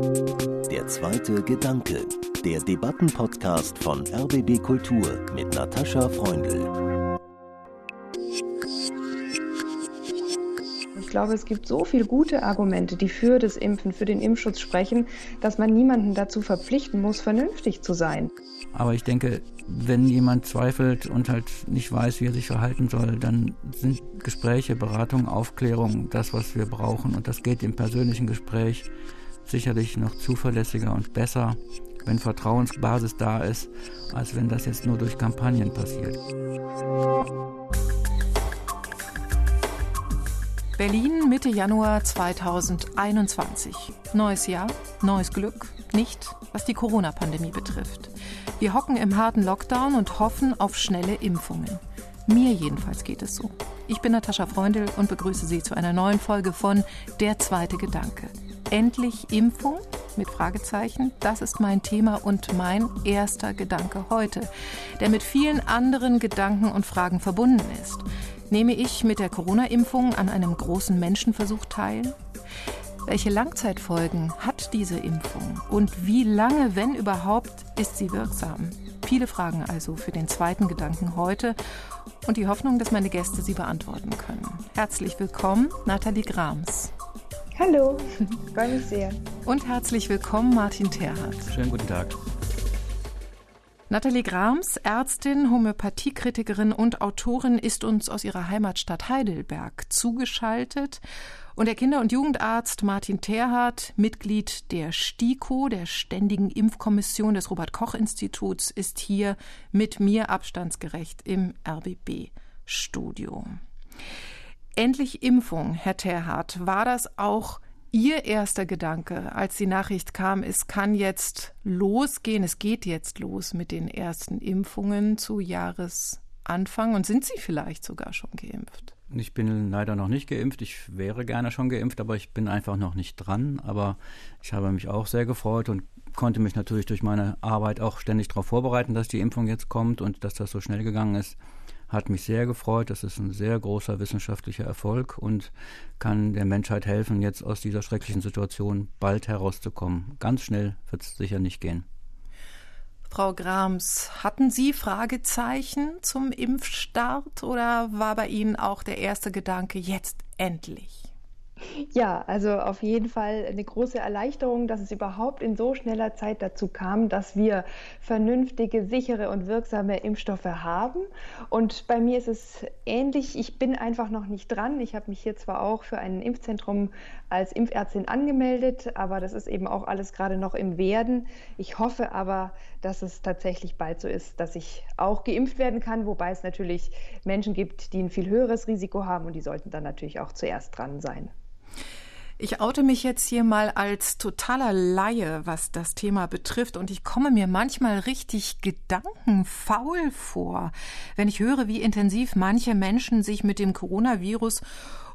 Der zweite Gedanke, der Debattenpodcast von RBB Kultur mit Natascha Freundl. Ich glaube, es gibt so viele gute Argumente, die für das Impfen, für den Impfschutz sprechen, dass man niemanden dazu verpflichten muss, vernünftig zu sein. Aber ich denke, wenn jemand zweifelt und halt nicht weiß, wie er sich verhalten soll, dann sind Gespräche, Beratung, Aufklärung das, was wir brauchen. Und das geht im persönlichen Gespräch sicherlich noch zuverlässiger und besser, wenn Vertrauensbasis da ist, als wenn das jetzt nur durch Kampagnen passiert. Berlin Mitte Januar 2021. Neues Jahr, neues Glück, nicht was die Corona-Pandemie betrifft. Wir hocken im harten Lockdown und hoffen auf schnelle Impfungen. Mir jedenfalls geht es so. Ich bin Natascha Freundl und begrüße Sie zu einer neuen Folge von Der zweite Gedanke. Endlich Impfung? Mit Fragezeichen. Das ist mein Thema und mein erster Gedanke heute, der mit vielen anderen Gedanken und Fragen verbunden ist. Nehme ich mit der Corona-Impfung an einem großen Menschenversuch teil? Welche Langzeitfolgen hat diese Impfung? Und wie lange, wenn überhaupt, ist sie wirksam? Viele Fragen also für den zweiten Gedanken heute und die Hoffnung, dass meine Gäste sie beantworten können. Herzlich willkommen, Nathalie Grams. Hallo, freue mich sehr. Und herzlich willkommen, Martin Terhardt. Schönen guten Tag. Nathalie Grams, Ärztin, Homöopathiekritikerin und Autorin, ist uns aus ihrer Heimatstadt Heidelberg zugeschaltet. Und der Kinder- und Jugendarzt Martin Terhardt, Mitglied der STIKO, der Ständigen Impfkommission des Robert-Koch-Instituts, ist hier mit mir abstandsgerecht im RBB-Studio. Endlich Impfung, Herr Terhardt. War das auch Ihr erster Gedanke, als die Nachricht kam, es kann jetzt losgehen, es geht jetzt los mit den ersten Impfungen zu Jahresanfang und sind Sie vielleicht sogar schon geimpft? Ich bin leider noch nicht geimpft. Ich wäre gerne schon geimpft, aber ich bin einfach noch nicht dran. Aber ich habe mich auch sehr gefreut und konnte mich natürlich durch meine Arbeit auch ständig darauf vorbereiten, dass die Impfung jetzt kommt und dass das so schnell gegangen ist hat mich sehr gefreut. Das ist ein sehr großer wissenschaftlicher Erfolg und kann der Menschheit helfen, jetzt aus dieser schrecklichen Situation bald herauszukommen. Ganz schnell wird es sicher nicht gehen. Frau Grams, hatten Sie Fragezeichen zum Impfstart oder war bei Ihnen auch der erste Gedanke jetzt endlich? Ja, also auf jeden Fall eine große Erleichterung, dass es überhaupt in so schneller Zeit dazu kam, dass wir vernünftige, sichere und wirksame Impfstoffe haben. Und bei mir ist es ähnlich. Ich bin einfach noch nicht dran. Ich habe mich hier zwar auch für ein Impfzentrum als Impfärztin angemeldet, aber das ist eben auch alles gerade noch im Werden. Ich hoffe aber, dass es tatsächlich bald so ist, dass ich auch geimpft werden kann, wobei es natürlich Menschen gibt, die ein viel höheres Risiko haben und die sollten dann natürlich auch zuerst dran sein. Ich oute mich jetzt hier mal als totaler Laie, was das Thema betrifft, und ich komme mir manchmal richtig gedankenfaul vor, wenn ich höre, wie intensiv manche Menschen sich mit dem Coronavirus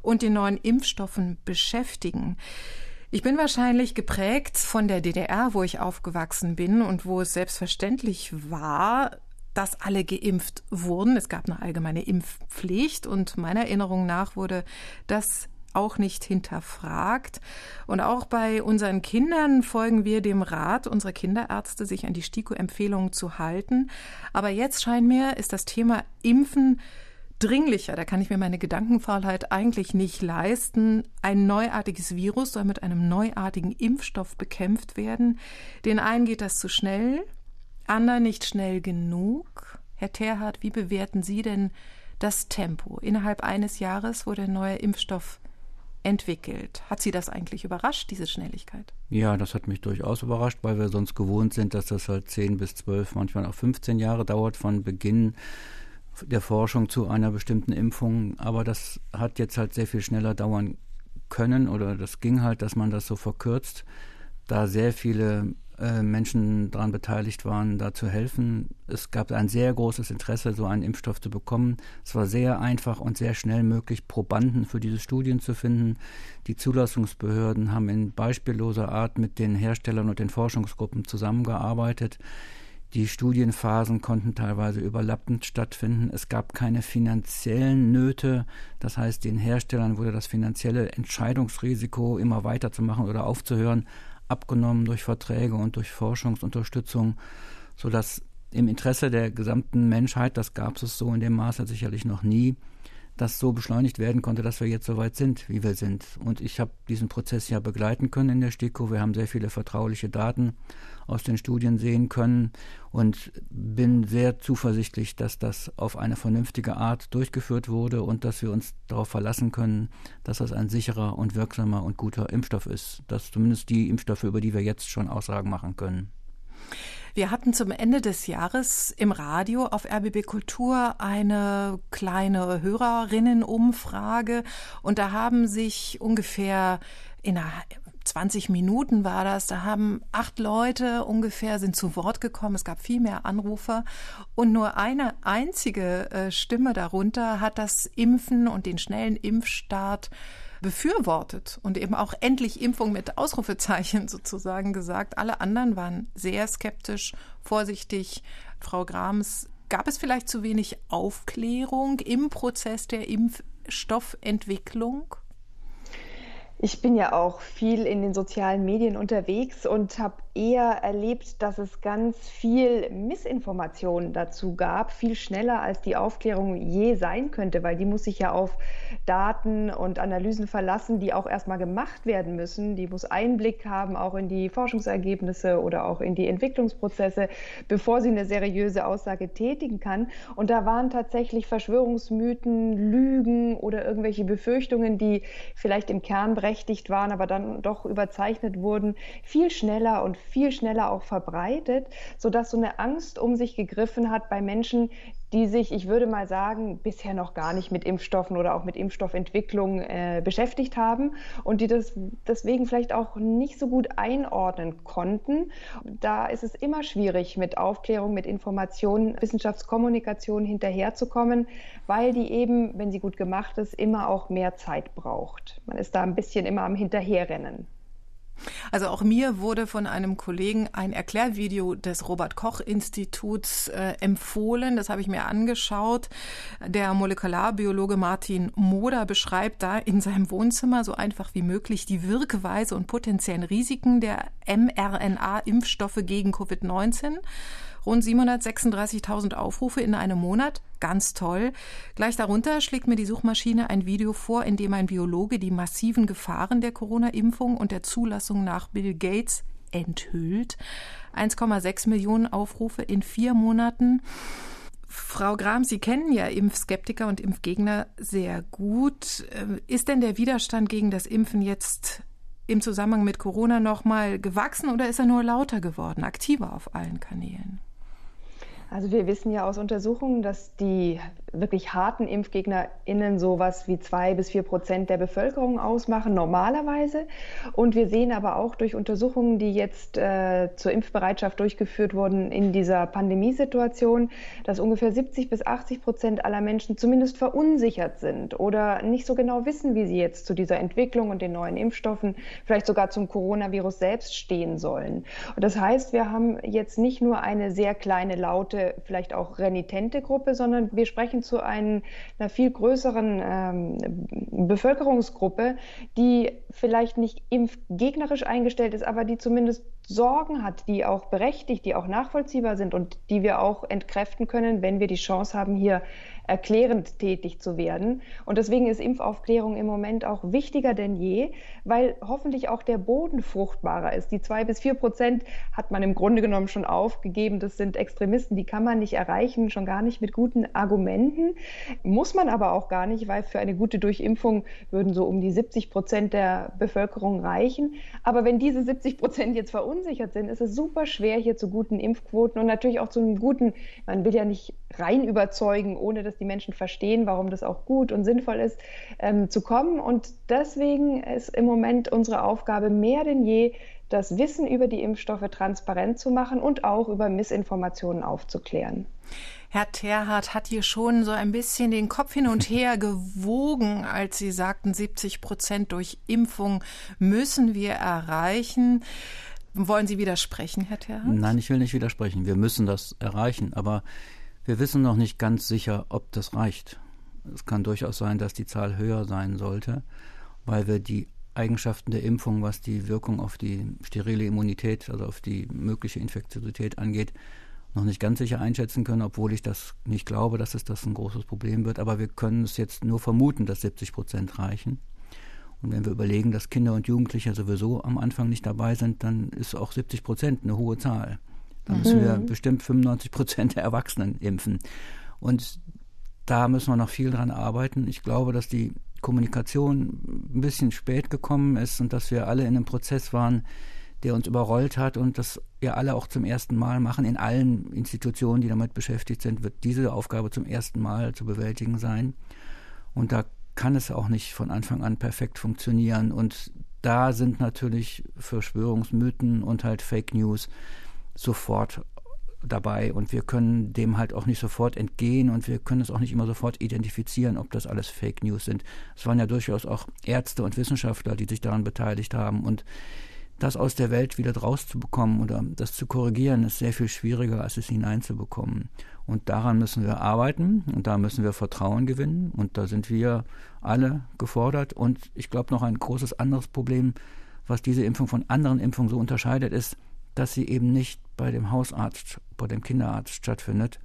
und den neuen Impfstoffen beschäftigen. Ich bin wahrscheinlich geprägt von der DDR, wo ich aufgewachsen bin und wo es selbstverständlich war, dass alle geimpft wurden. Es gab eine allgemeine Impfpflicht und meiner Erinnerung nach wurde das auch nicht hinterfragt. Und auch bei unseren Kindern folgen wir dem Rat unserer Kinderärzte, sich an die STIKO-Empfehlungen zu halten. Aber jetzt scheint mir, ist das Thema Impfen dringlicher. Da kann ich mir meine Gedankenfaulheit eigentlich nicht leisten. Ein neuartiges Virus soll mit einem neuartigen Impfstoff bekämpft werden. Den einen geht das zu schnell, anderen nicht schnell genug. Herr Terhardt, wie bewerten Sie denn das Tempo? Innerhalb eines Jahres wurde ein neuer Impfstoff entwickelt. Hat Sie das eigentlich überrascht, diese Schnelligkeit? Ja, das hat mich durchaus überrascht, weil wir sonst gewohnt sind, dass das halt 10 bis 12, manchmal auch 15 Jahre dauert von Beginn der Forschung zu einer bestimmten Impfung. Aber das hat jetzt halt sehr viel schneller dauern können oder das ging halt, dass man das so verkürzt, da sehr viele äh, Menschen daran beteiligt waren, da zu helfen. Es gab ein sehr großes Interesse, so einen Impfstoff zu bekommen. Es war sehr einfach und sehr schnell möglich, Probanden für diese Studien zu finden. Die Zulassungsbehörden haben in beispielloser Art mit den Herstellern und den Forschungsgruppen zusammengearbeitet. Die Studienphasen konnten teilweise überlappend stattfinden. Es gab keine finanziellen Nöte. Das heißt, den Herstellern wurde das finanzielle Entscheidungsrisiko, immer weiterzumachen oder aufzuhören, abgenommen durch Verträge und durch Forschungsunterstützung, sodass im Interesse der gesamten Menschheit, das gab es so in dem Maße sicherlich noch nie, das so beschleunigt werden konnte, dass wir jetzt so weit sind, wie wir sind. Und ich habe diesen Prozess ja begleiten können in der STIKO. Wir haben sehr viele vertrauliche Daten aus den Studien sehen können und bin sehr zuversichtlich, dass das auf eine vernünftige Art durchgeführt wurde und dass wir uns darauf verlassen können, dass das ein sicherer und wirksamer und guter Impfstoff ist. Das zumindest die Impfstoffe, über die wir jetzt schon Aussagen machen können. Wir hatten zum Ende des Jahres im Radio auf RBB Kultur eine kleine Hörerinnenumfrage und da haben sich ungefähr in einer 20 Minuten war das. Da haben acht Leute ungefähr sind zu Wort gekommen. Es gab viel mehr Anrufer und nur eine einzige äh, Stimme darunter hat das Impfen und den schnellen Impfstart befürwortet und eben auch endlich Impfung mit Ausrufezeichen sozusagen gesagt. Alle anderen waren sehr skeptisch, vorsichtig. Frau Grams, gab es vielleicht zu wenig Aufklärung im Prozess der Impfstoffentwicklung? Ich bin ja auch viel in den sozialen Medien unterwegs und habe eher erlebt, dass es ganz viel Missinformation dazu gab, viel schneller als die Aufklärung je sein könnte, weil die muss sich ja auf Daten und Analysen verlassen, die auch erstmal gemacht werden müssen. Die muss Einblick haben auch in die Forschungsergebnisse oder auch in die Entwicklungsprozesse, bevor sie eine seriöse Aussage tätigen kann. Und da waren tatsächlich Verschwörungsmythen, Lügen oder irgendwelche Befürchtungen, die vielleicht im Kern berechtigt waren, aber dann doch überzeichnet wurden, viel schneller und viel schneller auch verbreitet, sodass so eine Angst um sich gegriffen hat bei Menschen, die sich, ich würde mal sagen, bisher noch gar nicht mit Impfstoffen oder auch mit Impfstoffentwicklung äh, beschäftigt haben und die das deswegen vielleicht auch nicht so gut einordnen konnten. Da ist es immer schwierig, mit Aufklärung, mit Informationen, Wissenschaftskommunikation hinterherzukommen, weil die eben, wenn sie gut gemacht ist, immer auch mehr Zeit braucht. Man ist da ein bisschen immer am Hinterherrennen. Also auch mir wurde von einem Kollegen ein Erklärvideo des Robert Koch Instituts äh, empfohlen. Das habe ich mir angeschaut. Der Molekularbiologe Martin Moder beschreibt da in seinem Wohnzimmer so einfach wie möglich die Wirkweise und potenziellen Risiken der mRNA-Impfstoffe gegen Covid-19. Rund 736.000 Aufrufe in einem Monat. Ganz toll. Gleich darunter schlägt mir die Suchmaschine ein Video vor, in dem ein Biologe die massiven Gefahren der Corona-Impfung und der Zulassung nach Bill Gates enthüllt. 1,6 Millionen Aufrufe in vier Monaten. Frau Gram, Sie kennen ja Impfskeptiker und Impfgegner sehr gut. Ähm, ist denn der Widerstand gegen das Impfen jetzt im Zusammenhang mit Corona noch mal gewachsen oder ist er nur lauter geworden, aktiver auf allen Kanälen? Also wir wissen ja aus Untersuchungen, dass die wirklich harten ImpfgegnerInnen sowas wie zwei bis vier Prozent der Bevölkerung ausmachen, normalerweise. Und wir sehen aber auch durch Untersuchungen, die jetzt äh, zur Impfbereitschaft durchgeführt wurden in dieser Pandemiesituation, dass ungefähr 70 bis 80 Prozent aller Menschen zumindest verunsichert sind oder nicht so genau wissen, wie sie jetzt zu dieser Entwicklung und den neuen Impfstoffen, vielleicht sogar zum Coronavirus selbst stehen sollen. Und das heißt, wir haben jetzt nicht nur eine sehr kleine, laute, vielleicht auch renitente Gruppe, sondern wir sprechen zu ein, einer viel größeren ähm, Bevölkerungsgruppe, die vielleicht nicht impfgegnerisch eingestellt ist, aber die zumindest Sorgen hat, die auch berechtigt, die auch nachvollziehbar sind und die wir auch entkräften können, wenn wir die Chance haben, hier erklärend tätig zu werden. Und deswegen ist Impfaufklärung im Moment auch wichtiger denn je, weil hoffentlich auch der Boden fruchtbarer ist. Die zwei bis vier Prozent hat man im Grunde genommen schon aufgegeben. Das sind Extremisten, die kann man nicht erreichen, schon gar nicht mit guten Argumenten. Muss man aber auch gar nicht, weil für eine gute Durchimpfung würden so um die 70 Prozent der Bevölkerung reichen. Aber wenn diese 70 Prozent jetzt verunsichert sind, ist es super schwer, hier zu guten Impfquoten und natürlich auch zu einem guten, man will ja nicht rein überzeugen, ohne dass die Menschen verstehen, warum das auch gut und sinnvoll ist, ähm, zu kommen. Und deswegen ist im Moment unsere Aufgabe mehr denn je, das Wissen über die Impfstoffe transparent zu machen und auch über Missinformationen aufzuklären. Herr Terhardt hat hier schon so ein bisschen den Kopf hin und her gewogen, als Sie sagten, 70 Prozent durch Impfung müssen wir erreichen. Wollen Sie widersprechen, Herr Terhardt? Nein, ich will nicht widersprechen. Wir müssen das erreichen. Aber wir wissen noch nicht ganz sicher, ob das reicht. Es kann durchaus sein, dass die Zahl höher sein sollte, weil wir die Eigenschaften der Impfung, was die Wirkung auf die sterile Immunität, also auf die mögliche Infektiosität angeht, noch nicht ganz sicher einschätzen können, obwohl ich das nicht glaube, dass es das ein großes Problem wird. Aber wir können es jetzt nur vermuten, dass 70 Prozent reichen. Und wenn wir überlegen, dass Kinder und Jugendliche sowieso am Anfang nicht dabei sind, dann ist auch 70 Prozent eine hohe Zahl. Dann müssen wir bestimmt 95 Prozent der Erwachsenen impfen. Und da müssen wir noch viel dran arbeiten. Ich glaube, dass die Kommunikation ein bisschen spät gekommen ist und dass wir alle in einem Prozess waren, der uns überrollt hat und das wir alle auch zum ersten Mal machen. In allen Institutionen, die damit beschäftigt sind, wird diese Aufgabe zum ersten Mal zu bewältigen sein. Und da kann es auch nicht von Anfang an perfekt funktionieren. Und da sind natürlich Verschwörungsmythen und halt Fake News sofort dabei und wir können dem halt auch nicht sofort entgehen und wir können es auch nicht immer sofort identifizieren, ob das alles Fake News sind. Es waren ja durchaus auch Ärzte und Wissenschaftler, die sich daran beteiligt haben und das aus der Welt wieder draus zu bekommen oder das zu korrigieren, ist sehr viel schwieriger, als es hineinzubekommen. Und daran müssen wir arbeiten und da müssen wir Vertrauen gewinnen und da sind wir alle gefordert. Und ich glaube, noch ein großes anderes Problem, was diese Impfung von anderen Impfungen so unterscheidet, ist, dass sie eben nicht bei dem Hausarzt, bei dem Kinderarzt stattfindet,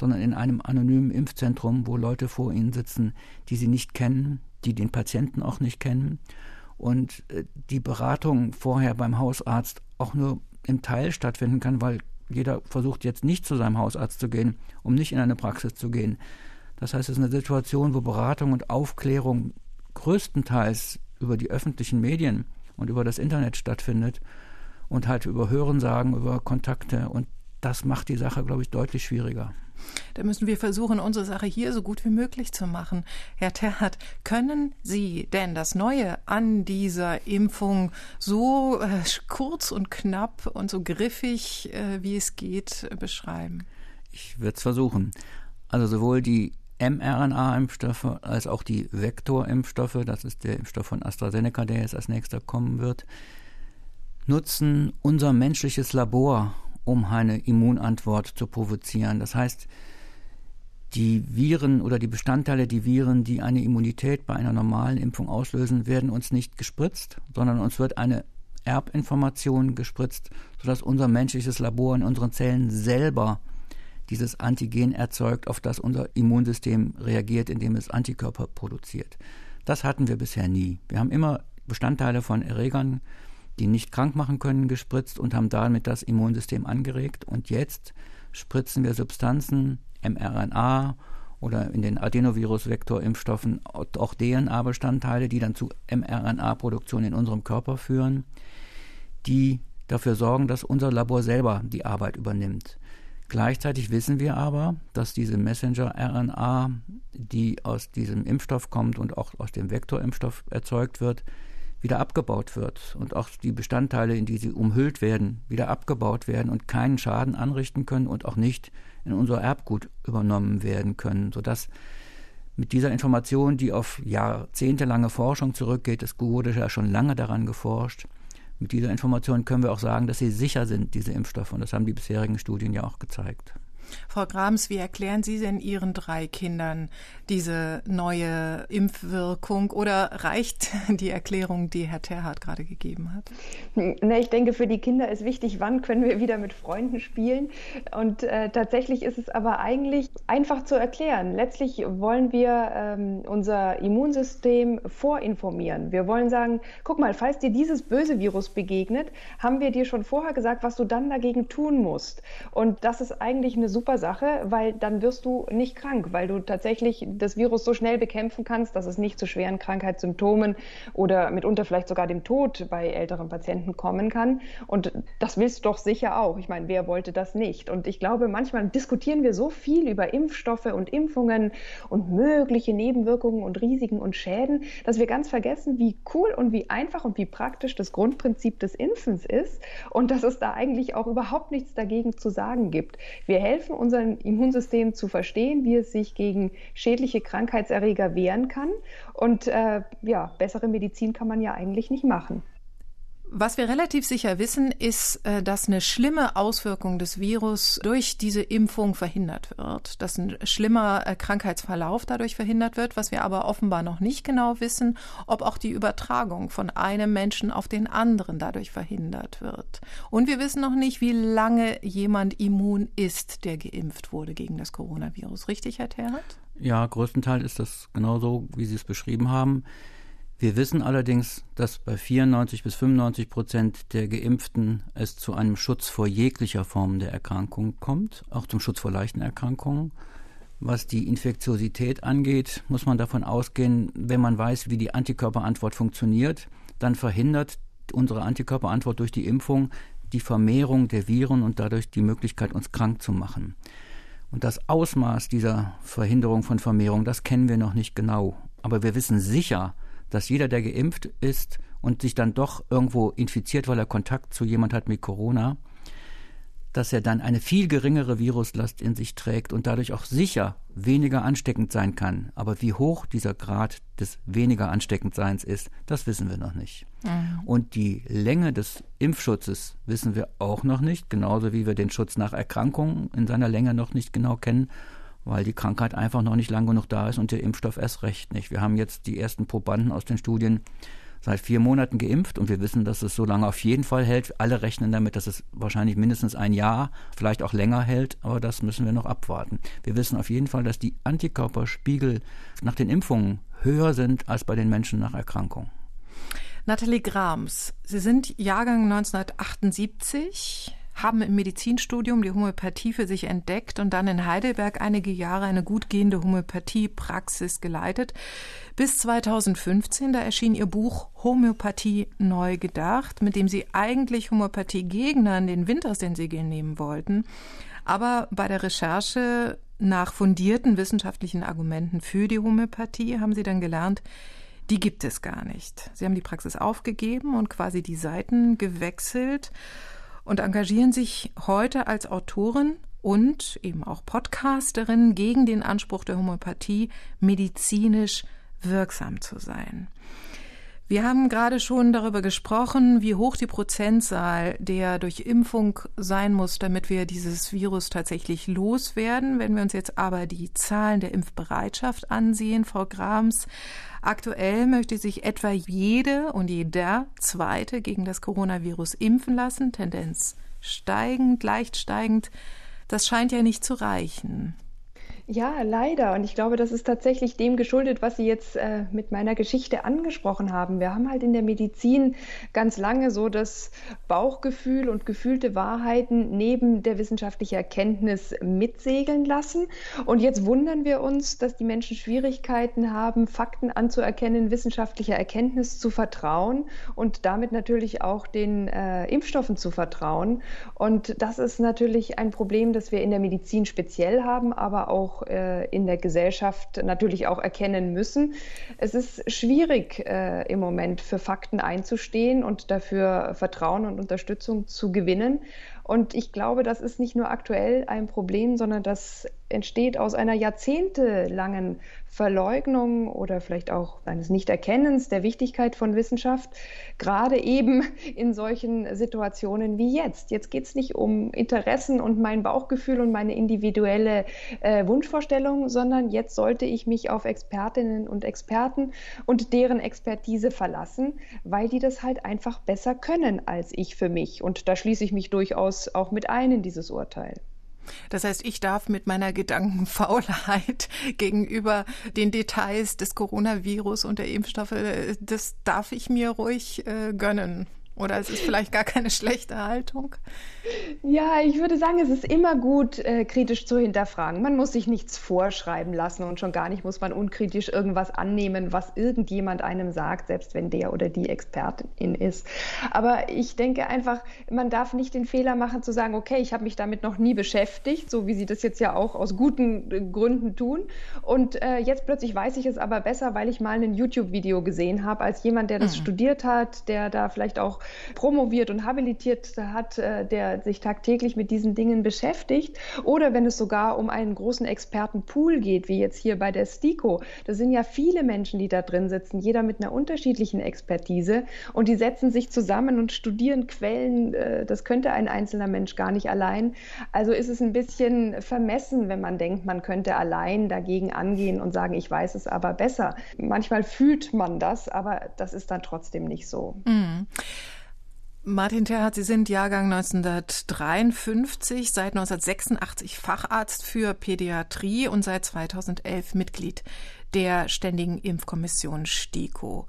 sondern in einem anonymen Impfzentrum, wo Leute vor ihnen sitzen, die sie nicht kennen, die den Patienten auch nicht kennen und äh, die Beratung vorher beim Hausarzt auch nur im Teil stattfinden kann, weil jeder versucht jetzt nicht zu seinem Hausarzt zu gehen, um nicht in eine Praxis zu gehen. Das heißt, es ist eine Situation, wo Beratung und Aufklärung größtenteils über die öffentlichen Medien und über das Internet stattfindet und halt über Hörensagen, über Kontakte. Und das macht die Sache, glaube ich, deutlich schwieriger. Da müssen wir versuchen, unsere Sache hier so gut wie möglich zu machen. Herr Terhat, können Sie denn das Neue an dieser Impfung so äh, kurz und knapp und so griffig, äh, wie es geht, beschreiben? Ich würde es versuchen. Also sowohl die mRNA-Impfstoffe als auch die Vektorimpfstoffe, das ist der Impfstoff von AstraZeneca, der jetzt als nächster kommen wird, nutzen unser menschliches Labor um eine Immunantwort zu provozieren. Das heißt, die Viren oder die Bestandteile, die Viren, die eine Immunität bei einer normalen Impfung auslösen, werden uns nicht gespritzt, sondern uns wird eine Erbinformation gespritzt, sodass unser menschliches Labor in unseren Zellen selber dieses Antigen erzeugt, auf das unser Immunsystem reagiert, indem es Antikörper produziert. Das hatten wir bisher nie. Wir haben immer Bestandteile von Erregern die nicht krank machen können, gespritzt und haben damit das Immunsystem angeregt. Und jetzt spritzen wir Substanzen, mRNA oder in den Adenovirus-Vektor-Impfstoffen auch DNA-Bestandteile, die dann zu mRNA-Produktion in unserem Körper führen, die dafür sorgen, dass unser Labor selber die Arbeit übernimmt. Gleichzeitig wissen wir aber, dass diese Messenger-RNA, die aus diesem Impfstoff kommt und auch aus dem Vektorimpfstoff erzeugt wird, wieder abgebaut wird und auch die Bestandteile, in die sie umhüllt werden, wieder abgebaut werden und keinen Schaden anrichten können und auch nicht in unser Erbgut übernommen werden können, sodass mit dieser Information, die auf jahrzehntelange Forschung zurückgeht, es wurde ja schon lange daran geforscht, mit dieser Information können wir auch sagen, dass sie sicher sind, diese Impfstoffe. Und das haben die bisherigen Studien ja auch gezeigt. Frau Grams, wie erklären Sie denn Ihren drei Kindern diese neue Impfwirkung oder reicht die Erklärung, die Herr Terhardt gerade gegeben hat? Na, ich denke, für die Kinder ist wichtig, wann können wir wieder mit Freunden spielen. Und äh, tatsächlich ist es aber eigentlich einfach zu erklären. Letztlich wollen wir ähm, unser Immunsystem vorinformieren. Wir wollen sagen, guck mal, falls dir dieses böse Virus begegnet, haben wir dir schon vorher gesagt, was du dann dagegen tun musst. Und das ist eigentlich eine super Sache, weil dann wirst du nicht krank, weil du tatsächlich das Virus so schnell bekämpfen kannst, dass es nicht zu schweren Krankheitssymptomen oder mitunter vielleicht sogar dem Tod bei älteren Patienten kommen kann. Und das willst du doch sicher auch. Ich meine, wer wollte das nicht? Und ich glaube, manchmal diskutieren wir so viel über Impfstoffe und Impfungen und mögliche Nebenwirkungen und Risiken und Schäden, dass wir ganz vergessen, wie cool und wie einfach und wie praktisch das Grundprinzip des Impfens ist und dass es da eigentlich auch überhaupt nichts dagegen zu sagen gibt. Wir helfen helfen, unser Immunsystem zu verstehen, wie es sich gegen schädliche Krankheitserreger wehren kann. Und äh, ja, bessere Medizin kann man ja eigentlich nicht machen. Was wir relativ sicher wissen, ist, äh, dass eine schlimme Auswirkung des Virus durch diese Impfung verhindert wird, dass ein schlimmer äh, Krankheitsverlauf dadurch verhindert wird. Was wir aber offenbar noch nicht genau wissen, ob auch die Übertragung von einem Menschen auf den anderen dadurch verhindert wird. Und wir wissen noch nicht, wie lange jemand immun ist, der geimpft wurde gegen das Coronavirus. Richtig, Herr Terhat? Ja, größtenteils ist das genauso, wie Sie es beschrieben haben. Wir wissen allerdings, dass bei 94 bis 95 Prozent der Geimpften es zu einem Schutz vor jeglicher Form der Erkrankung kommt, auch zum Schutz vor leichten Erkrankungen. Was die Infektiosität angeht, muss man davon ausgehen, wenn man weiß, wie die Antikörperantwort funktioniert, dann verhindert unsere Antikörperantwort durch die Impfung die Vermehrung der Viren und dadurch die Möglichkeit, uns krank zu machen. Und das Ausmaß dieser Verhinderung von Vermehrung, das kennen wir noch nicht genau. Aber wir wissen sicher, dass jeder, der geimpft ist und sich dann doch irgendwo infiziert, weil er Kontakt zu jemand hat mit Corona, dass er dann eine viel geringere Viruslast in sich trägt und dadurch auch sicher weniger ansteckend sein kann. Aber wie hoch dieser Grad des weniger Ansteckendseins ist, das wissen wir noch nicht. Mhm. Und die Länge des Impfschutzes wissen wir auch noch nicht, genauso wie wir den Schutz nach Erkrankungen in seiner Länge noch nicht genau kennen weil die Krankheit einfach noch nicht lang genug da ist und der Impfstoff erst recht nicht. Wir haben jetzt die ersten Probanden aus den Studien seit vier Monaten geimpft und wir wissen, dass es so lange auf jeden Fall hält. Alle rechnen damit, dass es wahrscheinlich mindestens ein Jahr, vielleicht auch länger hält, aber das müssen wir noch abwarten. Wir wissen auf jeden Fall, dass die Antikörperspiegel nach den Impfungen höher sind als bei den Menschen nach Erkrankung. Nathalie Grams, Sie sind Jahrgang 1978 haben im Medizinstudium die Homöopathie für sich entdeckt und dann in Heidelberg einige Jahre eine gut gehende Homöopathiepraxis geleitet. Bis 2015, da erschien ihr Buch Homöopathie neu gedacht, mit dem sie eigentlich Homöopathie-Gegnern den Wind aus den Segeln nehmen wollten. Aber bei der Recherche nach fundierten wissenschaftlichen Argumenten für die Homöopathie haben sie dann gelernt, die gibt es gar nicht. Sie haben die Praxis aufgegeben und quasi die Seiten gewechselt und engagieren sich heute als Autorin und eben auch Podcasterin gegen den Anspruch der Homöopathie, medizinisch wirksam zu sein. Wir haben gerade schon darüber gesprochen, wie hoch die Prozentzahl der durch Impfung sein muss, damit wir dieses Virus tatsächlich loswerden. Wenn wir uns jetzt aber die Zahlen der Impfbereitschaft ansehen, Frau Grams, aktuell möchte sich etwa jede und jeder Zweite gegen das Coronavirus impfen lassen, Tendenz steigend, leicht steigend. Das scheint ja nicht zu reichen. Ja, leider. Und ich glaube, das ist tatsächlich dem geschuldet, was Sie jetzt äh, mit meiner Geschichte angesprochen haben. Wir haben halt in der Medizin ganz lange so das Bauchgefühl und gefühlte Wahrheiten neben der wissenschaftlichen Erkenntnis mitsegeln lassen. Und jetzt wundern wir uns, dass die Menschen Schwierigkeiten haben, Fakten anzuerkennen, wissenschaftlicher Erkenntnis zu vertrauen und damit natürlich auch den äh, Impfstoffen zu vertrauen. Und das ist natürlich ein Problem, das wir in der Medizin speziell haben, aber auch auch äh, in der Gesellschaft natürlich auch erkennen müssen. Es ist schwierig äh, im Moment für Fakten einzustehen und dafür Vertrauen und Unterstützung zu gewinnen. Und ich glaube, das ist nicht nur aktuell ein Problem, sondern das entsteht aus einer jahrzehntelangen Verleugnung oder vielleicht auch eines Nichterkennens der Wichtigkeit von Wissenschaft, gerade eben in solchen Situationen wie jetzt. Jetzt geht es nicht um Interessen und mein Bauchgefühl und meine individuelle äh, Wunschvorstellung, sondern jetzt sollte ich mich auf Expertinnen und Experten und deren Expertise verlassen, weil die das halt einfach besser können als ich für mich. Und da schließe ich mich durchaus auch mit ein in dieses Urteil. Das heißt, ich darf mit meiner Gedankenfaulheit gegenüber den Details des Coronavirus und der Impfstoffe, äh, das darf ich mir ruhig äh, gönnen. Oder es ist vielleicht gar keine schlechte Haltung? Ja, ich würde sagen, es ist immer gut, äh, kritisch zu hinterfragen. Man muss sich nichts vorschreiben lassen und schon gar nicht muss man unkritisch irgendwas annehmen, was irgendjemand einem sagt, selbst wenn der oder die Expertin ist. Aber ich denke einfach, man darf nicht den Fehler machen zu sagen, okay, ich habe mich damit noch nie beschäftigt, so wie Sie das jetzt ja auch aus guten äh, Gründen tun. Und äh, jetzt plötzlich weiß ich es aber besser, weil ich mal ein YouTube-Video gesehen habe, als jemand, der das mhm. studiert hat, der da vielleicht auch promoviert und habilitiert hat, äh, der sich tagtäglich mit diesen Dingen beschäftigt. Oder wenn es sogar um einen großen Expertenpool geht, wie jetzt hier bei der STIKO. Da sind ja viele Menschen, die da drin sitzen, jeder mit einer unterschiedlichen Expertise. Und die setzen sich zusammen und studieren Quellen. Äh, das könnte ein einzelner Mensch gar nicht allein. Also ist es ein bisschen vermessen, wenn man denkt, man könnte allein dagegen angehen und sagen, ich weiß es aber besser. Manchmal fühlt man das, aber das ist dann trotzdem nicht so. Mhm. Martin Terhardt, Sie sind Jahrgang 1953, seit 1986 Facharzt für Pädiatrie und seit 2011 Mitglied der Ständigen Impfkommission STIKO.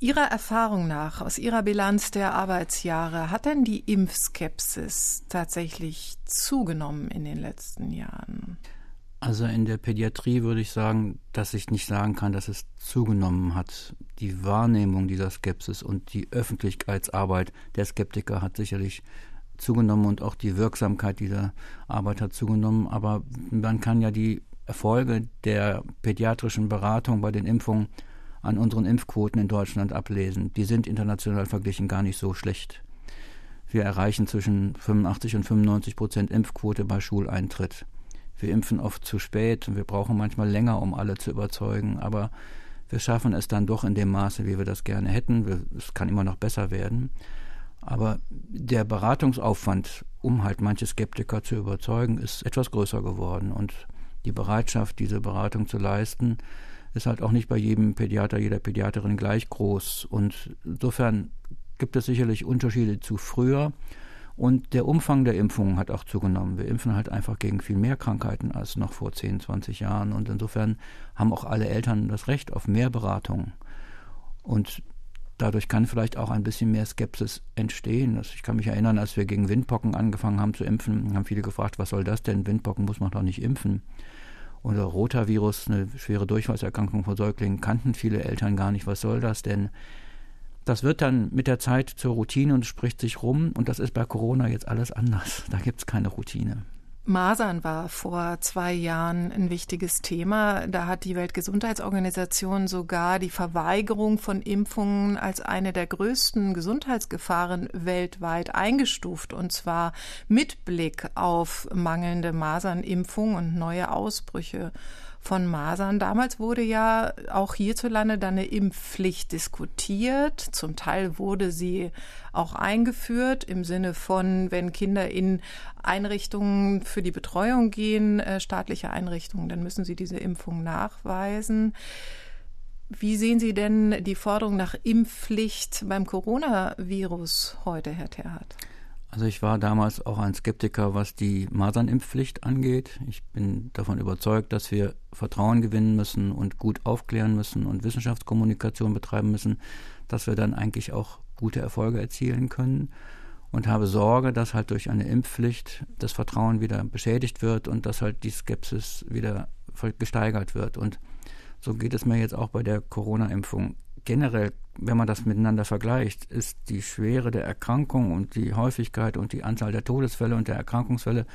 Ihrer Erfahrung nach, aus Ihrer Bilanz der Arbeitsjahre, hat denn die Impfskepsis tatsächlich zugenommen in den letzten Jahren? Also in der Pädiatrie würde ich sagen, dass ich nicht sagen kann, dass es zugenommen hat. Die Wahrnehmung dieser Skepsis und die Öffentlichkeitsarbeit der Skeptiker hat sicherlich zugenommen und auch die Wirksamkeit dieser Arbeit hat zugenommen. Aber man kann ja die Erfolge der pädiatrischen Beratung bei den Impfungen an unseren Impfquoten in Deutschland ablesen. Die sind international verglichen gar nicht so schlecht. Wir erreichen zwischen 85 und 95 Prozent Impfquote bei Schuleintritt. Wir impfen oft zu spät und wir brauchen manchmal länger, um alle zu überzeugen, aber wir schaffen es dann doch in dem Maße, wie wir das gerne hätten. es kann immer noch besser werden. Aber der Beratungsaufwand, um halt manche Skeptiker zu überzeugen, ist etwas größer geworden. Und die Bereitschaft, diese Beratung zu leisten, ist halt auch nicht bei jedem Pädiater, jeder Pädiaterin gleich groß. Und insofern gibt es sicherlich Unterschiede zu früher. Und der Umfang der Impfungen hat auch zugenommen. Wir impfen halt einfach gegen viel mehr Krankheiten als noch vor 10, 20 Jahren. Und insofern haben auch alle Eltern das Recht auf mehr Beratung. Und dadurch kann vielleicht auch ein bisschen mehr Skepsis entstehen. Ich kann mich erinnern, als wir gegen Windpocken angefangen haben zu impfen, haben viele gefragt, was soll das denn? Windpocken muss man doch nicht impfen. Oder Rotavirus, eine schwere Durchfallserkrankung von Säuglingen, kannten viele Eltern gar nicht. Was soll das denn? Das wird dann mit der Zeit zur Routine und spricht sich rum. Und das ist bei Corona jetzt alles anders. Da gibt es keine Routine. Masern war vor zwei Jahren ein wichtiges Thema. Da hat die Weltgesundheitsorganisation sogar die Verweigerung von Impfungen als eine der größten Gesundheitsgefahren weltweit eingestuft. Und zwar mit Blick auf mangelnde Masernimpfung und neue Ausbrüche von Masern. Damals wurde ja auch hierzulande dann eine Impfpflicht diskutiert. Zum Teil wurde sie auch eingeführt im Sinne von, wenn Kinder in Einrichtungen für die Betreuung gehen, äh, staatliche Einrichtungen, dann müssen sie diese Impfung nachweisen. Wie sehen Sie denn die Forderung nach Impfpflicht beim Coronavirus heute, Herr Terhardt? Also ich war damals auch ein Skeptiker, was die Masernimpfpflicht angeht. Ich bin davon überzeugt, dass wir Vertrauen gewinnen müssen und gut aufklären müssen und Wissenschaftskommunikation betreiben müssen, dass wir dann eigentlich auch gute Erfolge erzielen können. Und habe Sorge, dass halt durch eine Impfpflicht das Vertrauen wieder beschädigt wird und dass halt die Skepsis wieder gesteigert wird. Und so geht es mir jetzt auch bei der Corona-Impfung generell, wenn man das miteinander vergleicht, ist die Schwere der Erkrankung und die Häufigkeit und die Anzahl der Todesfälle und der Erkrankungsfälle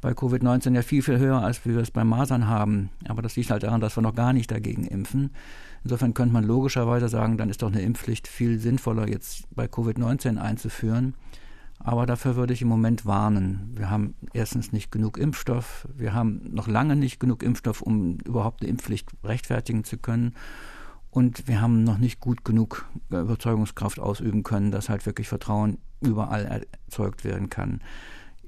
bei Covid-19 ja viel, viel höher, als wir es bei Masern haben. Aber das liegt halt daran, dass wir noch gar nicht dagegen impfen. Insofern könnte man logischerweise sagen, dann ist doch eine Impfpflicht viel sinnvoller, jetzt bei Covid-19 einzuführen. Aber dafür würde ich im Moment warnen. Wir haben erstens nicht genug Impfstoff. Wir haben noch lange nicht genug Impfstoff, um überhaupt eine Impfpflicht rechtfertigen zu können. Und wir haben noch nicht gut genug Überzeugungskraft ausüben können, dass halt wirklich Vertrauen überall erzeugt werden kann.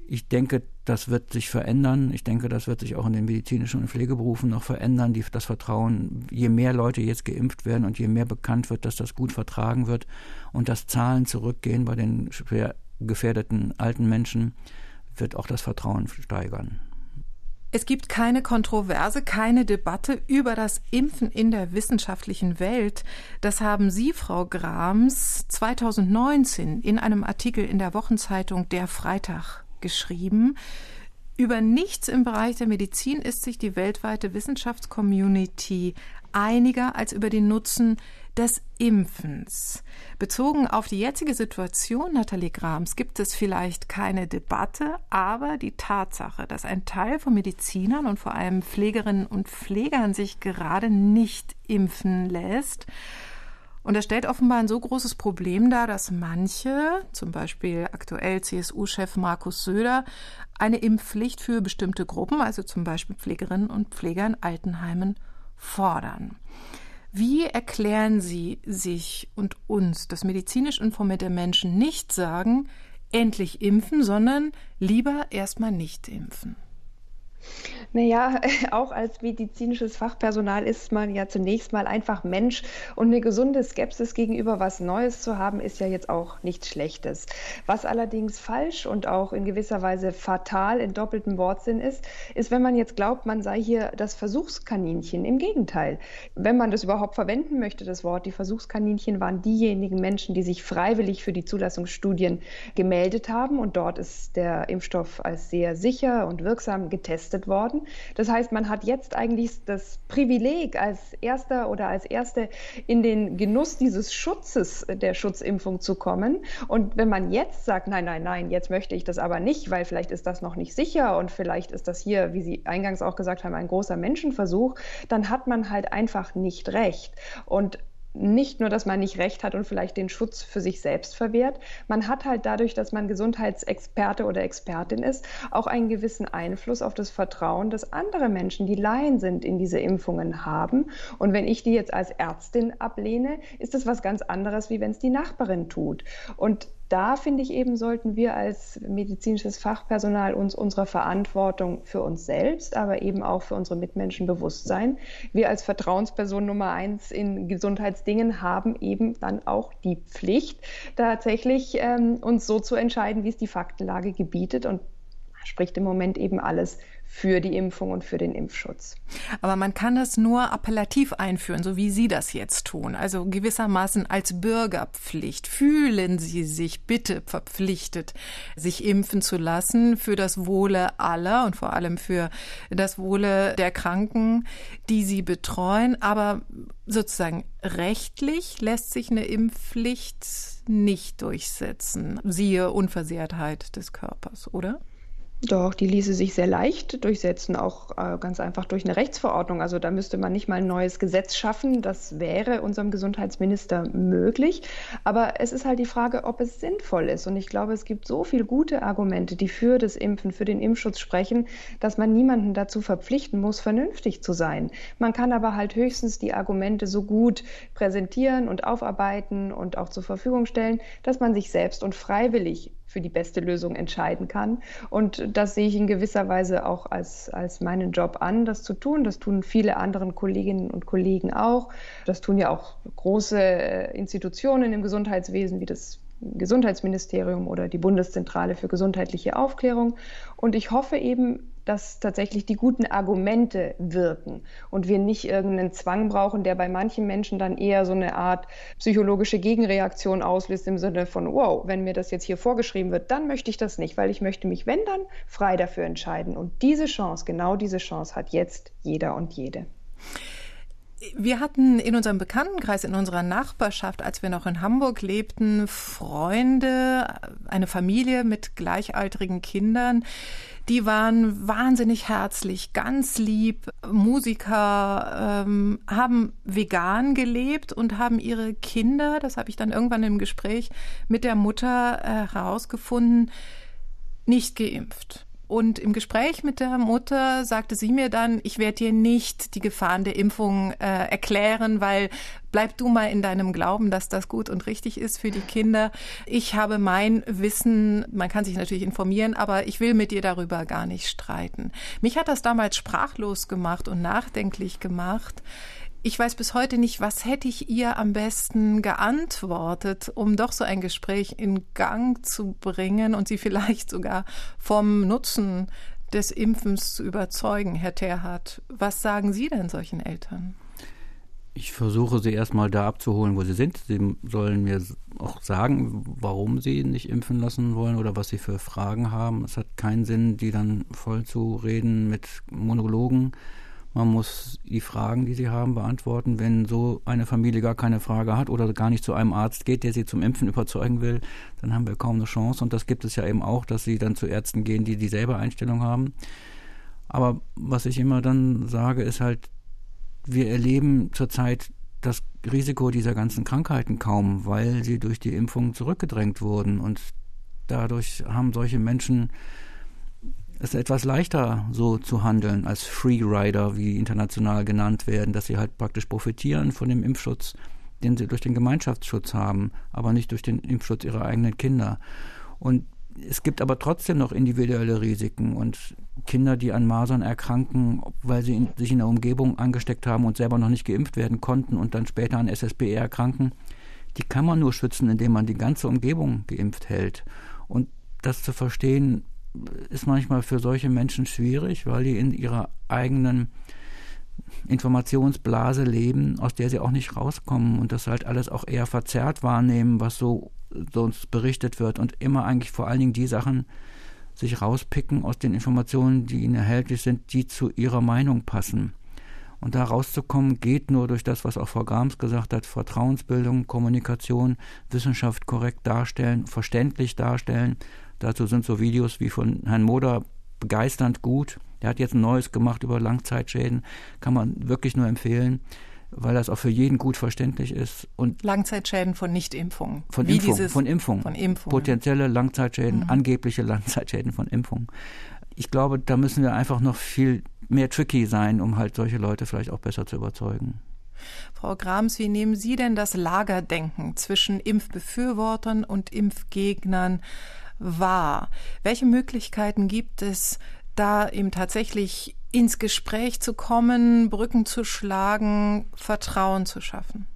Ich denke, das wird sich verändern. Ich denke, das wird sich auch in den medizinischen und Pflegeberufen noch verändern, die, das Vertrauen. Je mehr Leute jetzt geimpft werden und je mehr bekannt wird, dass das gut vertragen wird und dass Zahlen zurückgehen bei den schwer gefährdeten alten Menschen, wird auch das Vertrauen steigern. Es gibt keine Kontroverse, keine Debatte über das Impfen in der wissenschaftlichen Welt. Das haben Sie, Frau Grams, 2019 in einem Artikel in der Wochenzeitung Der Freitag geschrieben. Über nichts im Bereich der Medizin ist sich die weltweite Wissenschaftscommunity einiger als über den Nutzen des Impfens. Bezogen auf die jetzige Situation, Nathalie Grams, gibt es vielleicht keine Debatte, aber die Tatsache, dass ein Teil von Medizinern und vor allem Pflegerinnen und Pflegern sich gerade nicht impfen lässt Und er stellt offenbar ein so großes Problem dar, dass manche, zum Beispiel aktuell CSU-Chef Markus Söder, eine Impfpflicht für bestimmte Gruppen, also zum Beispiel Pflegerinnen und Pfleger in Altenheimen, fordern. Wie erklären Sie sich und uns, dass medizinisch informierte Menschen nicht sagen, endlich impfen, sondern lieber erstmal nicht impfen? Naja, auch als medizinisches Fachpersonal ist man ja zunächst mal einfach Mensch und eine gesunde Skepsis gegenüber was Neues zu haben, ist ja jetzt auch nichts Schlechtes. Was allerdings falsch und auch in gewisser Weise fatal in doppeltem Wortsinn ist, ist, wenn man jetzt glaubt, man sei hier das Versuchskaninchen. Im Gegenteil, wenn man das überhaupt verwenden möchte, das Wort, die Versuchskaninchen waren diejenigen Menschen, die sich freiwillig für die Zulassungsstudien gemeldet haben und dort ist der Impfstoff als sehr sicher und wirksam getestet worden. Das heißt, man hat jetzt eigentlich das Privileg, als Erster oder als Erste in den Genuss dieses Schutzes der Schutzimpfung zu kommen. Und wenn man jetzt sagt, nein, nein, nein, jetzt möchte ich das aber nicht, weil vielleicht ist das noch nicht sicher und vielleicht ist das hier, wie Sie eingangs auch gesagt haben, ein großer Menschenversuch, dann hat man halt einfach nicht recht. Und nicht nur, dass man nicht recht hat und vielleicht den Schutz für sich selbst verwehrt, man hat halt dadurch, dass man Gesundheitsexperte oder Expertin ist, auch einen gewissen Einfluss auf das Vertrauen, das andere Menschen, die Laien sind, in diese Impfungen haben. Und wenn ich die jetzt als Ärztin ablehne, ist das was ganz anderes, wie wenn es die Nachbarin tut. Und da finde ich eben, sollten wir als medizinisches Fachpersonal uns unserer Verantwortung für uns selbst, aber eben auch für unsere Mitmenschen bewusst sein. Wir als Vertrauensperson Nummer eins in Gesundheitsdingen haben eben dann auch die Pflicht, tatsächlich ähm, uns so zu entscheiden, wie es die Faktenlage gebietet. Und spricht im Moment eben alles für die Impfung und für den Impfschutz. Aber man kann das nur appellativ einführen, so wie Sie das jetzt tun. Also gewissermaßen als Bürgerpflicht. Fühlen Sie sich bitte verpflichtet, sich impfen zu lassen für das Wohle aller und vor allem für das Wohle der Kranken, die Sie betreuen. Aber sozusagen rechtlich lässt sich eine Impfpflicht nicht durchsetzen. Siehe Unversehrtheit des Körpers, oder? Doch, die ließe sich sehr leicht durchsetzen, auch äh, ganz einfach durch eine Rechtsverordnung. Also da müsste man nicht mal ein neues Gesetz schaffen. Das wäre unserem Gesundheitsminister möglich. Aber es ist halt die Frage, ob es sinnvoll ist. Und ich glaube, es gibt so viele gute Argumente, die für das Impfen, für den Impfschutz sprechen, dass man niemanden dazu verpflichten muss, vernünftig zu sein. Man kann aber halt höchstens die Argumente so gut präsentieren und aufarbeiten und auch zur Verfügung stellen, dass man sich selbst und freiwillig für die beste Lösung entscheiden kann. Und das sehe ich in gewisser Weise auch als, als meinen Job an, das zu tun. Das tun viele andere Kolleginnen und Kollegen auch. Das tun ja auch große äh, Institutionen im Gesundheitswesen wie das Gesundheitsministerium oder die Bundeszentrale für gesundheitliche Aufklärung. Und ich hoffe eben, dass tatsächlich die guten Argumente wirken und wir nicht irgendeinen Zwang brauchen, der bei manchen Menschen dann eher so eine Art psychologische Gegenreaktion auslöst im Sinne von, wow, wenn mir das jetzt hier vorgeschrieben wird, dann möchte ich das nicht, weil ich möchte mich, wenn dann, frei dafür entscheiden. Und diese Chance, genau diese Chance hat jetzt jeder und jede. Wir hatten in unserem Bekanntenkreis, in unserer Nachbarschaft, als wir noch in Hamburg lebten, Freunde, eine Familie mit gleichaltrigen Kindern, die waren wahnsinnig herzlich, ganz lieb, Musiker, ähm, haben vegan gelebt und haben ihre Kinder, das habe ich dann irgendwann im Gespräch mit der Mutter äh, herausgefunden, nicht geimpft. Und im Gespräch mit der Mutter sagte sie mir dann, ich werde dir nicht die Gefahren der Impfung äh, erklären, weil bleib du mal in deinem Glauben, dass das gut und richtig ist für die Kinder. Ich habe mein Wissen, man kann sich natürlich informieren, aber ich will mit dir darüber gar nicht streiten. Mich hat das damals sprachlos gemacht und nachdenklich gemacht. Ich weiß bis heute nicht, was hätte ich ihr am besten geantwortet, um doch so ein Gespräch in Gang zu bringen und sie vielleicht sogar vom Nutzen des Impfens zu überzeugen, Herr Terhardt. Was sagen Sie denn solchen Eltern? Ich versuche sie erstmal da abzuholen, wo sie sind. Sie sollen mir auch sagen, warum sie nicht impfen lassen wollen oder was sie für Fragen haben. Es hat keinen Sinn, die dann voll zu reden mit Monologen man muss die Fragen, die sie haben, beantworten. Wenn so eine Familie gar keine Frage hat oder gar nicht zu einem Arzt geht, der sie zum Impfen überzeugen will, dann haben wir kaum eine Chance. Und das gibt es ja eben auch, dass sie dann zu Ärzten gehen, die dieselbe Einstellung haben. Aber was ich immer dann sage, ist halt, wir erleben zurzeit das Risiko dieser ganzen Krankheiten kaum, weil sie durch die Impfung zurückgedrängt wurden. Und dadurch haben solche Menschen es etwas leichter, so zu handeln als Freerider, wie international genannt werden, dass sie halt praktisch profitieren von dem Impfschutz, den sie durch den Gemeinschaftsschutz haben, aber nicht durch den Impfschutz ihrer eigenen Kinder. Und es gibt aber trotzdem noch individuelle Risiken und Kinder, die an Masern erkranken, weil sie in, sich in der Umgebung angesteckt haben und selber noch nicht geimpft werden konnten und dann später an SSBE erkranken, die kann man nur schützen, indem man die ganze Umgebung geimpft hält. Und das zu verstehen, ist manchmal für solche Menschen schwierig, weil die in ihrer eigenen Informationsblase leben, aus der sie auch nicht rauskommen und das halt alles auch eher verzerrt wahrnehmen, was so sonst berichtet wird und immer eigentlich vor allen Dingen die Sachen sich rauspicken aus den Informationen, die ihnen erhältlich sind, die zu ihrer Meinung passen. Und da rauszukommen geht nur durch das, was auch Frau Grams gesagt hat, Vertrauensbildung, Kommunikation, Wissenschaft korrekt darstellen, verständlich darstellen. Dazu sind so Videos wie von Herrn Moder begeisternd gut. Der hat jetzt ein neues gemacht über Langzeitschäden, kann man wirklich nur empfehlen weil das auch für jeden gut verständlich ist. Und Langzeitschäden von Nichtimpfungen. Von Wie Impfung, von Impfung. Von Impfung. Potenzielle Langzeitschäden, mhm. angebliche Langzeitschäden von Impfung. Ich glaube, da müssen wir einfach noch viel mehr tricky sein, um halt solche Leute vielleicht auch besser zu überzeugen. Frau Grams, wie nehmen Sie denn das Lagerdenken zwischen Impfbefürwortern und Impfgegnern wahr? Welche Möglichkeiten gibt es, da eben tatsächlich ins Gespräch zu kommen, Brücken zu schlagen, Vertrauen zu schaffen?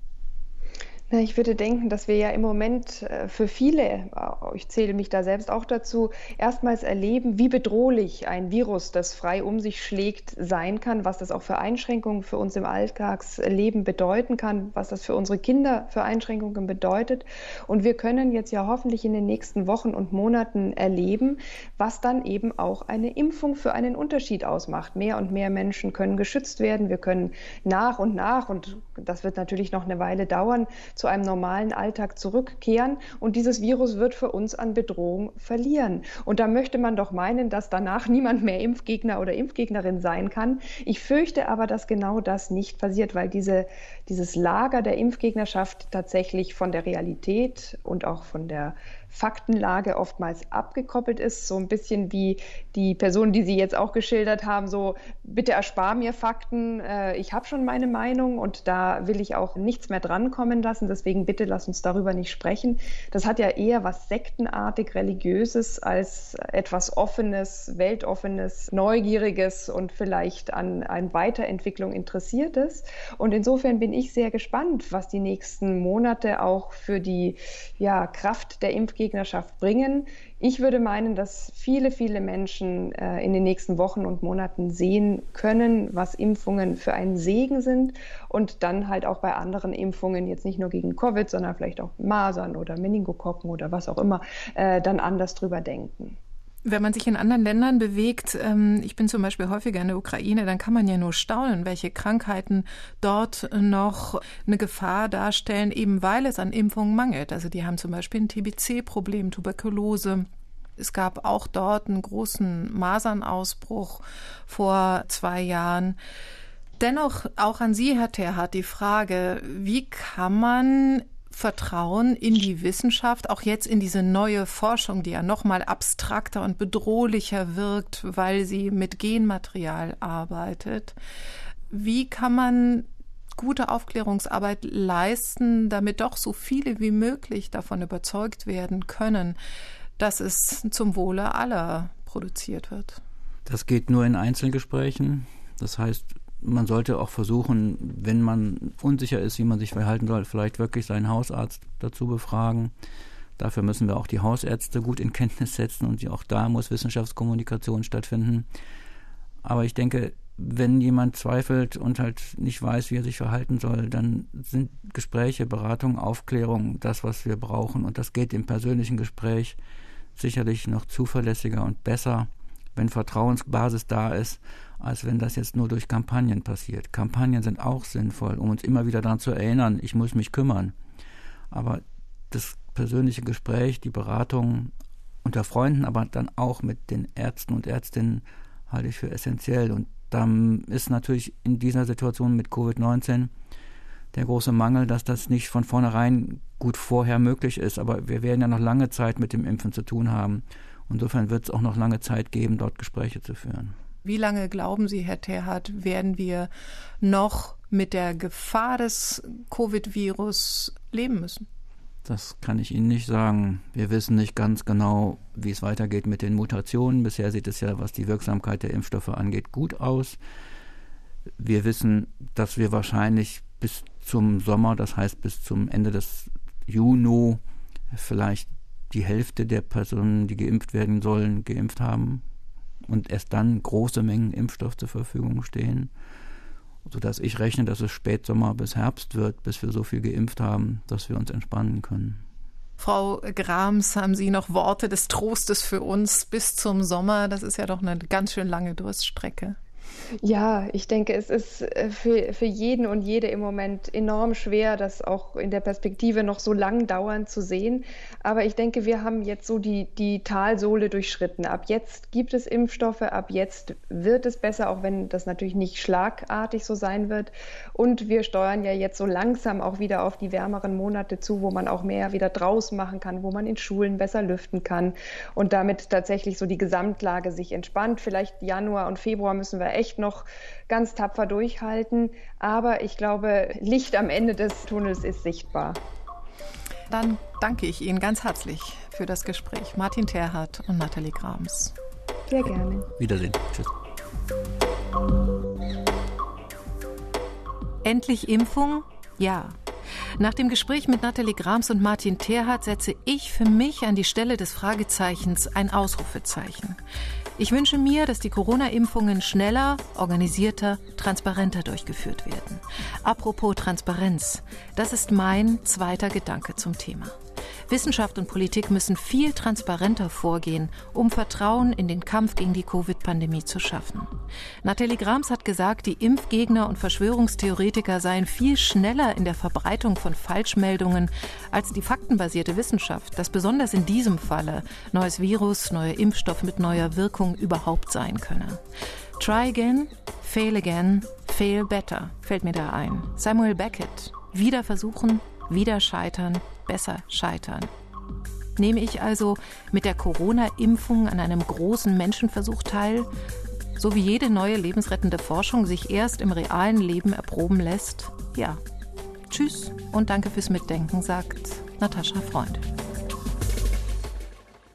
Ich würde denken, dass wir ja im Moment äh, für viele, äh, ich zähle mich da selbst auch dazu, erstmals erleben, wie bedrohlich ein Virus, das frei um sich schlägt, sein kann, was das auch für Einschränkungen für uns im Alltagsleben bedeuten kann, was das für unsere Kinder für Einschränkungen bedeutet. Und wir können jetzt ja hoffentlich in den nächsten Wochen und Monaten erleben, was dann eben auch eine Impfung für einen Unterschied ausmacht. Mehr und mehr Menschen können geschützt werden. Wir können nach und nach, und das wird natürlich noch eine Weile dauern, zu einem normalen Alltag zurückkehren und dieses Virus wird für uns an Bedrohung verlieren. Und da möchte man doch meinen, dass danach niemand mehr Impfgegner oder Impfgegnerin sein kann. Ich fürchte aber, dass genau das nicht passiert, weil diese, dieses Lager der Impfgegnerschaft tatsächlich von der Realität und auch von der Faktenlage oftmals abgekoppelt ist, so ein bisschen wie die Person, die Sie jetzt auch geschildert haben, so bitte erspar mir Fakten, äh, ich habe schon meine Meinung und da will ich auch nichts mehr drankommen lassen, deswegen bitte lass uns darüber nicht sprechen. Das hat ja eher was sektenartig religiöses als etwas offenes, weltoffenes, neugieriges und vielleicht an, an Weiterentwicklung interessiertes. Und insofern bin ich sehr gespannt, was die nächsten Monate auch für die ja, Kraft der Impfgegner Impfgegnerschaft bringen. Ich würde meinen, dass viele, viele Menschen äh, in den nächsten Wochen und Monaten sehen können, was Impfungen für einen Segen sind und dann halt auch bei anderen Impfungen, jetzt nicht nur gegen Covid, sondern vielleicht auch Masern oder Meningokokken oder was auch immer, äh, dann anders drüber denken. Wenn man sich in anderen Ländern bewegt, ähm, ich bin zum Beispiel häufiger in der Ukraine, dann kann man ja nur staunen, welche Krankheiten dort noch eine Gefahr darstellen, eben weil es an Impfungen mangelt. Also die haben zum Beispiel ein TBC-Problem, Tuberkulose. Es gab auch dort einen großen Masernausbruch vor zwei Jahren. Dennoch auch an Sie, Herr Terhardt, die Frage, wie kann man Vertrauen in die Wissenschaft, auch jetzt in diese neue Forschung, die ja noch mal abstrakter und bedrohlicher wirkt, weil sie mit Genmaterial arbeitet. Wie kann man gute Aufklärungsarbeit leisten, damit doch so viele wie möglich davon überzeugt werden können, dass es zum Wohle aller produziert wird? Das geht nur in Einzelgesprächen. Das heißt, man sollte auch versuchen, wenn man unsicher ist, wie man sich verhalten soll, vielleicht wirklich seinen Hausarzt dazu befragen. Dafür müssen wir auch die Hausärzte gut in Kenntnis setzen und auch da muss Wissenschaftskommunikation stattfinden. Aber ich denke, wenn jemand zweifelt und halt nicht weiß, wie er sich verhalten soll, dann sind Gespräche, Beratung, Aufklärung das, was wir brauchen. Und das geht im persönlichen Gespräch sicherlich noch zuverlässiger und besser, wenn Vertrauensbasis da ist als wenn das jetzt nur durch Kampagnen passiert. Kampagnen sind auch sinnvoll, um uns immer wieder daran zu erinnern, ich muss mich kümmern. Aber das persönliche Gespräch, die Beratung unter Freunden, aber dann auch mit den Ärzten und Ärztinnen halte ich für essentiell. Und dann ist natürlich in dieser Situation mit Covid-19 der große Mangel, dass das nicht von vornherein gut vorher möglich ist. Aber wir werden ja noch lange Zeit mit dem Impfen zu tun haben. Insofern wird es auch noch lange Zeit geben, dort Gespräche zu führen. Wie lange glauben Sie, Herr Terhardt, werden wir noch mit der Gefahr des Covid-Virus leben müssen? Das kann ich Ihnen nicht sagen. Wir wissen nicht ganz genau, wie es weitergeht mit den Mutationen. Bisher sieht es ja, was die Wirksamkeit der Impfstoffe angeht, gut aus. Wir wissen, dass wir wahrscheinlich bis zum Sommer, das heißt bis zum Ende des Juni, vielleicht die Hälfte der Personen, die geimpft werden sollen, geimpft haben und erst dann große Mengen Impfstoff zur Verfügung stehen, sodass ich rechne, dass es Spätsommer bis Herbst wird, bis wir so viel geimpft haben, dass wir uns entspannen können. Frau Grams, haben Sie noch Worte des Trostes für uns bis zum Sommer? Das ist ja doch eine ganz schön lange Durststrecke. Ja, ich denke, es ist äh, für, für jeden und jede im Moment enorm schwer, das auch in der Perspektive noch so lang dauernd zu sehen. Aber ich denke, wir haben jetzt so die, die Talsohle durchschritten. Ab jetzt gibt es Impfstoffe, ab jetzt wird es besser, auch wenn das natürlich nicht schlagartig so sein wird. Und wir steuern ja jetzt so langsam auch wieder auf die wärmeren Monate zu, wo man auch mehr wieder draußen machen kann, wo man in Schulen besser lüften kann und damit tatsächlich so die Gesamtlage sich entspannt. Vielleicht Januar und Februar müssen wir echt noch ganz tapfer durchhalten. Aber ich glaube, Licht am Ende des Tunnels ist sichtbar. Dann danke ich Ihnen ganz herzlich für das Gespräch. Martin Terhardt und Nathalie Grams. Sehr gerne. Wiedersehen. Tschüss. Endlich Impfung? Ja. Nach dem Gespräch mit Nathalie Grams und Martin Terhardt setze ich für mich an die Stelle des Fragezeichens ein Ausrufezeichen. Ich wünsche mir, dass die Corona-Impfungen schneller, organisierter, transparenter durchgeführt werden. Apropos Transparenz, das ist mein zweiter Gedanke zum Thema. Wissenschaft und Politik müssen viel transparenter vorgehen, um Vertrauen in den Kampf gegen die Covid-Pandemie zu schaffen. Nathalie Grams hat gesagt, die Impfgegner und Verschwörungstheoretiker seien viel schneller in der Verbreitung von Falschmeldungen als die faktenbasierte Wissenschaft, das besonders in diesem Falle neues Virus, neuer Impfstoff mit neuer Wirkung überhaupt sein könne. Try again, fail again, fail better, fällt mir da ein. Samuel Beckett. Wieder versuchen, wieder scheitern, besser scheitern. Nehme ich also mit der Corona-Impfung an einem großen Menschenversuch teil, so wie jede neue lebensrettende Forschung sich erst im realen Leben erproben lässt? Ja. Tschüss und danke fürs Mitdenken, sagt Natascha Freund.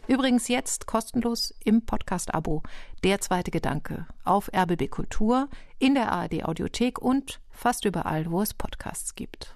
Übrigens jetzt kostenlos im Podcast-Abo Der zweite Gedanke auf RBB Kultur, in der ARD Audiothek und fast überall, wo es Podcasts gibt.